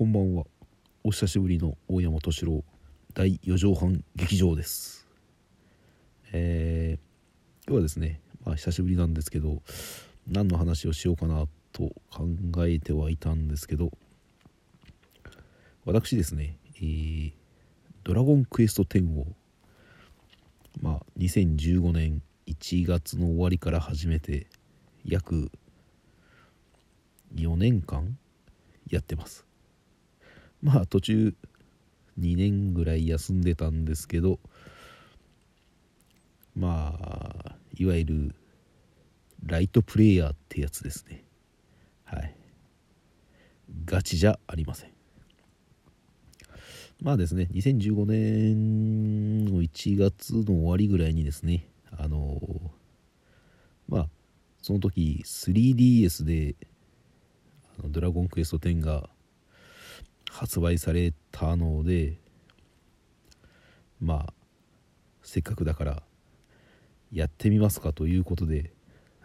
こんばんは。お久しぶりの大山敏郎第4畳半劇場です。えー、今日はですねまあ久しぶりなんですけど何の話をしようかなと考えてはいたんですけど私ですね、えー、ドラゴンクエスト10をまあ2015年1月の終わりから始めて約4年間やってます。まあ途中2年ぐらい休んでたんですけどまあいわゆるライトプレイヤーってやつですね。はい。ガチじゃありません。まあですね2015年の1月の終わりぐらいにですねあのまあその時 3DS で「ドラゴンクエスト10」が発売されたのでまあせっかくだからやってみますかということで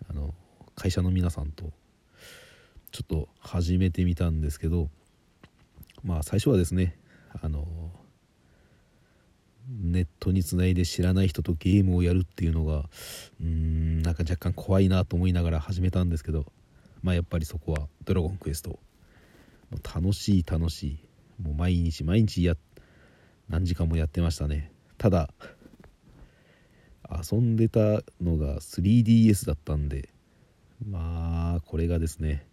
あの会社の皆さんとちょっと始めてみたんですけどまあ最初はですねあのネットにつないで知らない人とゲームをやるっていうのがうーんなんか若干怖いなと思いながら始めたんですけどまあやっぱりそこは「ドラゴンクエスト」もう楽しい楽しい。もう毎日毎日や何時間もやってましたね。ただ遊んでたのが 3DS だったんでまあこれがですね、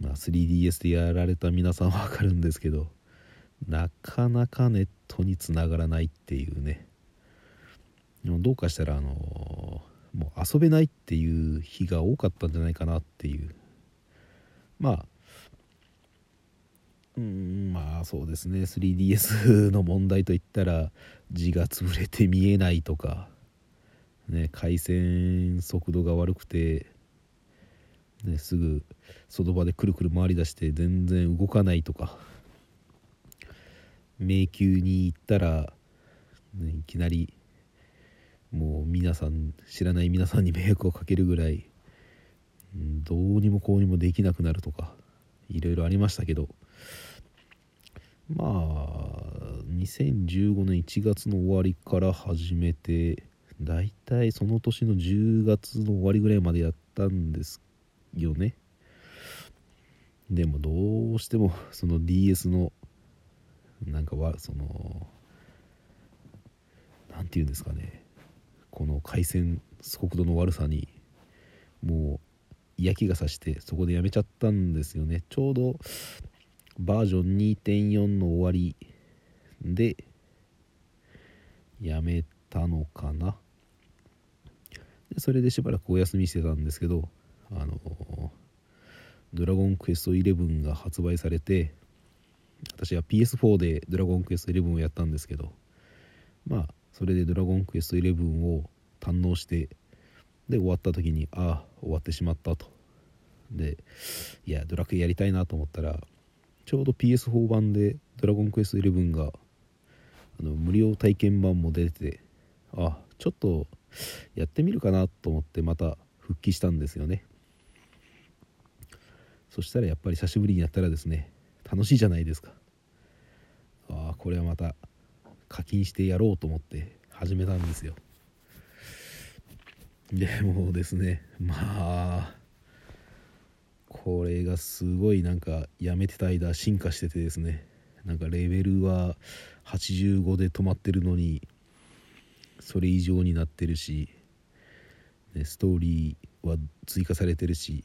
まあ、3DS でやられた皆さんは分かるんですけどなかなかネットにつながらないっていうね。でもどうかしたらあのもう遊べないっていう日が多かったんじゃないかなっていう。まあうんまあそうですね。3DS の問題といったら字が潰れて見えないとか、ね、回線速度が悪くて、ね、すぐその場でくるくる回りだして全然動かないとか迷宮に行ったら、ね、いきなりもう皆さん知らない皆さんに迷惑をかけるぐらい、どうにもこうにもできなくなるとかいろいろありましたけどまあ2015年1月の終わりから始めてだいたいその年の10月の終わりぐらいまでやったんですよね。でもどうしてもその DS のなんかはその何て言うんですかね。この回線速度の悪さにもう嫌気がさしてそこでやめちゃったんですよね。ちょうどバージョン2.4の終わりでやめたのかな。でそれでしばらくお休みしてたんですけどあのドラゴンクエスト11が発売されて私は PS4 でドラゴンクエスト11をやったんですけどまあそれでドラゴンクエスト11を堪能してで終わった時にああ終わってしまったと。でいやドラクエやりたいなと思ったらちょうど PS4 版でドラゴンクエスト11があの無料体験版も出ててあちょっとやってみるかなと思ってまた復帰したんですよね。そしたらやっぱり久しぶりにやったらですね楽しいじゃないですか。ああこれはまた課金してやろうと思って始めたんですよ。でもですねまあこれがすごいなんかやめてた間進化しててですね。なんかレベルは85で止まってるのにそれ以上になってるし、ね、ストーリーは追加されてるし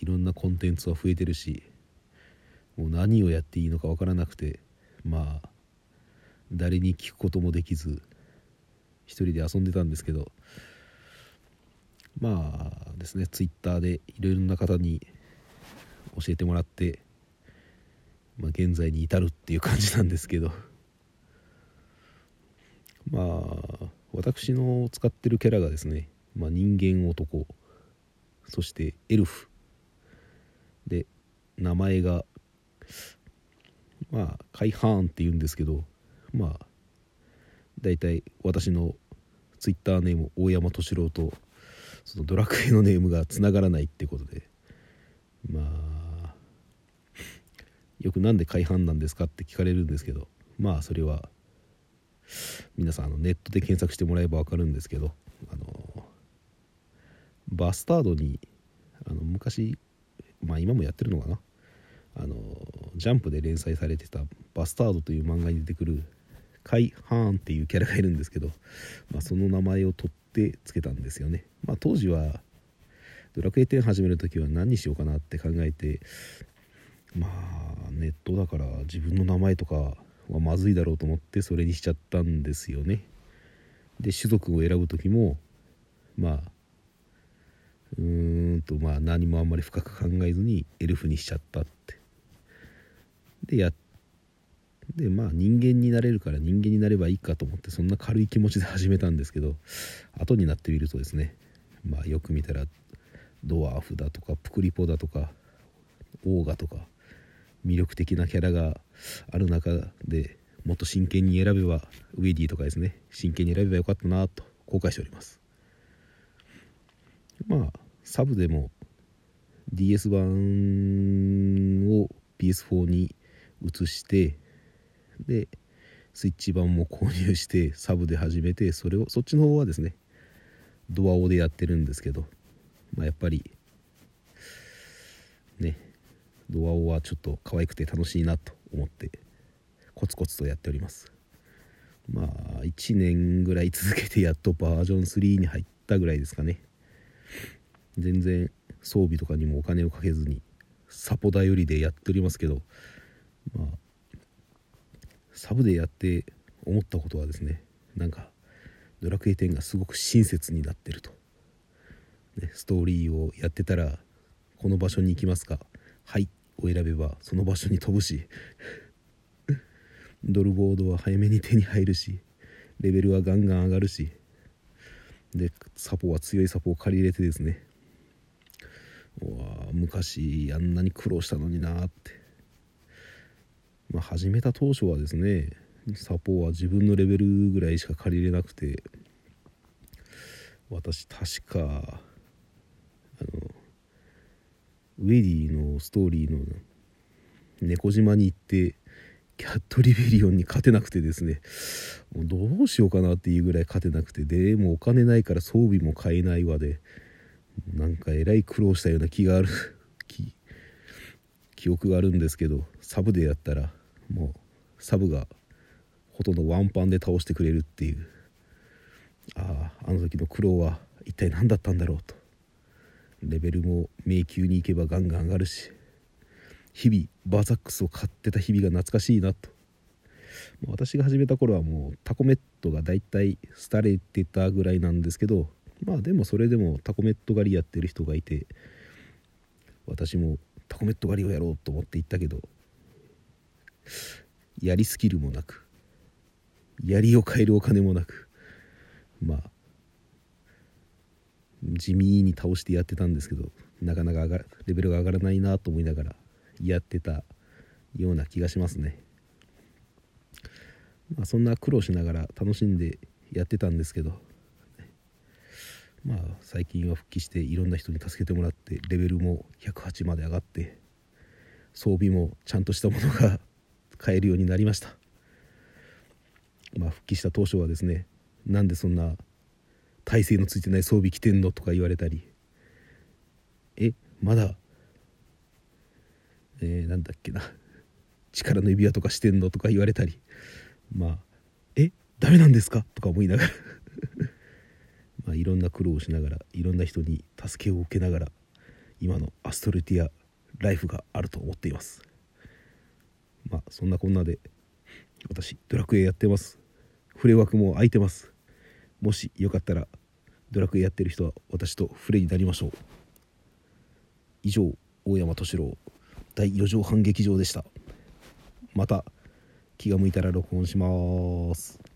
いろんなコンテンツは増えてるしもう何をやっていいのか分からなくてまあ誰に聞くこともできず一人で遊んでたんですけどまあですねツイッターでいろいろな方に教えてもらって、まあ、現在に至るっていう感じなんですけど。まあ私の使ってるキャラがですね、まあ、人間男そしてエルフ。で名前がまあカイハーンって言うんですけどまあ大体私のツイッターネーム大山敏郎とそのドラクエのネームがつながらないってことでまあよくなんで改版なんですかって聞かれるんですけどまあそれは皆さんあのネットで検索してもらえば分かるんですけどあのバスタードにあの昔まあ今もやってるのかな？あのジャンプで連載されてた「バスタード」という漫画に出てくるカイ・ハーンっていうキャラがいるんですけど、まあ、その名前を取ってつけたんですよね、まあ、当時はドラクエ10始める時は何にしようかなって考えてまあネットだから自分の名前とかはまずいだろうと思ってそれにしちゃったんですよね。で種族を選ぶ時もまあうーんとまあ何もあんまり深く考えずにエルフにしちゃったって。でやでまあ人間になれるから人間になればいいかと思ってそんな軽い気持ちで始めたんですけど後になってみるとですねまあよく見たらドワーフだとかプクリポだとかオーガとか魅力的なキャラがある中でもっと真剣に選べばウェディとかですね真剣に選べばよかったなと後悔しております。まあサブでも DS 版を PS4 に移してでスイッチ版も購入してサブで始めてそれをそっちの方はですねドアオでやってるんですけど、まあ、やっぱりねドアオはちょっと可愛くて楽しいなと思ってコツコツとやっております。まあ1年ぐらい続けてやっとバージョン3に入ったぐらいですかね。全然装備とかにもお金をかけずにサポ頼りでやっておりますけどまあサブでやって思ったことはですねなんかドラクエ10がすごく親切になってると、ね、ストーリーをやってたらこの場所に行きますか。はい。を選べばその場所に飛ぶし ドルボードは早めに手に入るしレベルはガンガン上がるしでサポは強いサポを借り入れてですね。うわ昔あんなに苦労したのになって。まあ、始めた当初はですねサポは自分のレベルぐらいしか借りれなくて私確かウェディのストーリーの猫島に行ってキャットリベリオンに勝てなくてですね。もうどうしようかなっていうぐらい勝てなくてでもうお金ないから装備も買えないわでなんかえらい苦労したような気がある 記憶があるんですけどサブでやったらもうサブがほとんどワンパンで倒してくれるっていう。あああの時の苦労は一体何だったんだろうと。レベルも迷宮に行けばガンガン上がるし日々バーザックスを買ってた日々が懐かしいなと。私が始めた頃はもうタコメットがだいたい廃れてたぐらいなんですけどまあでもそれでもタコメット狩りやってる人がいて私もタコメット狩りをやろうと思って行ったけどやりスキルもなく槍を変えるお金もなくまあ地味に倒してやってたんですけどなかなか上がレベルが上がらないなと思いながらやってたような気がしますね。まあ、そんな苦労しながら楽しんでやってたんですけどまあ最近は復帰していろんな人に助けてもらってレベルも108まで上がって装備もちゃんとしたものが 買えるようになりましたまあ復帰した当初はですねなんでそんな体勢のついてない装備着てんのとか言われたり。えまだえー、なんだっけな。力の指輪とかしてんのとか言われたり。まあえダメなんですか？とか思いながら。まあいろんな苦労をしながらいろんな人に助けを受けながら今のアストルティアライフがあると思っています。まあそんなこんなで私ドラクエやってます。フレ枠も空いてます。もしよかったらドラクエやってる人は私とフレになりましょう。以上大山敏郎第4畳半劇場でした。また気が向いたら録音します。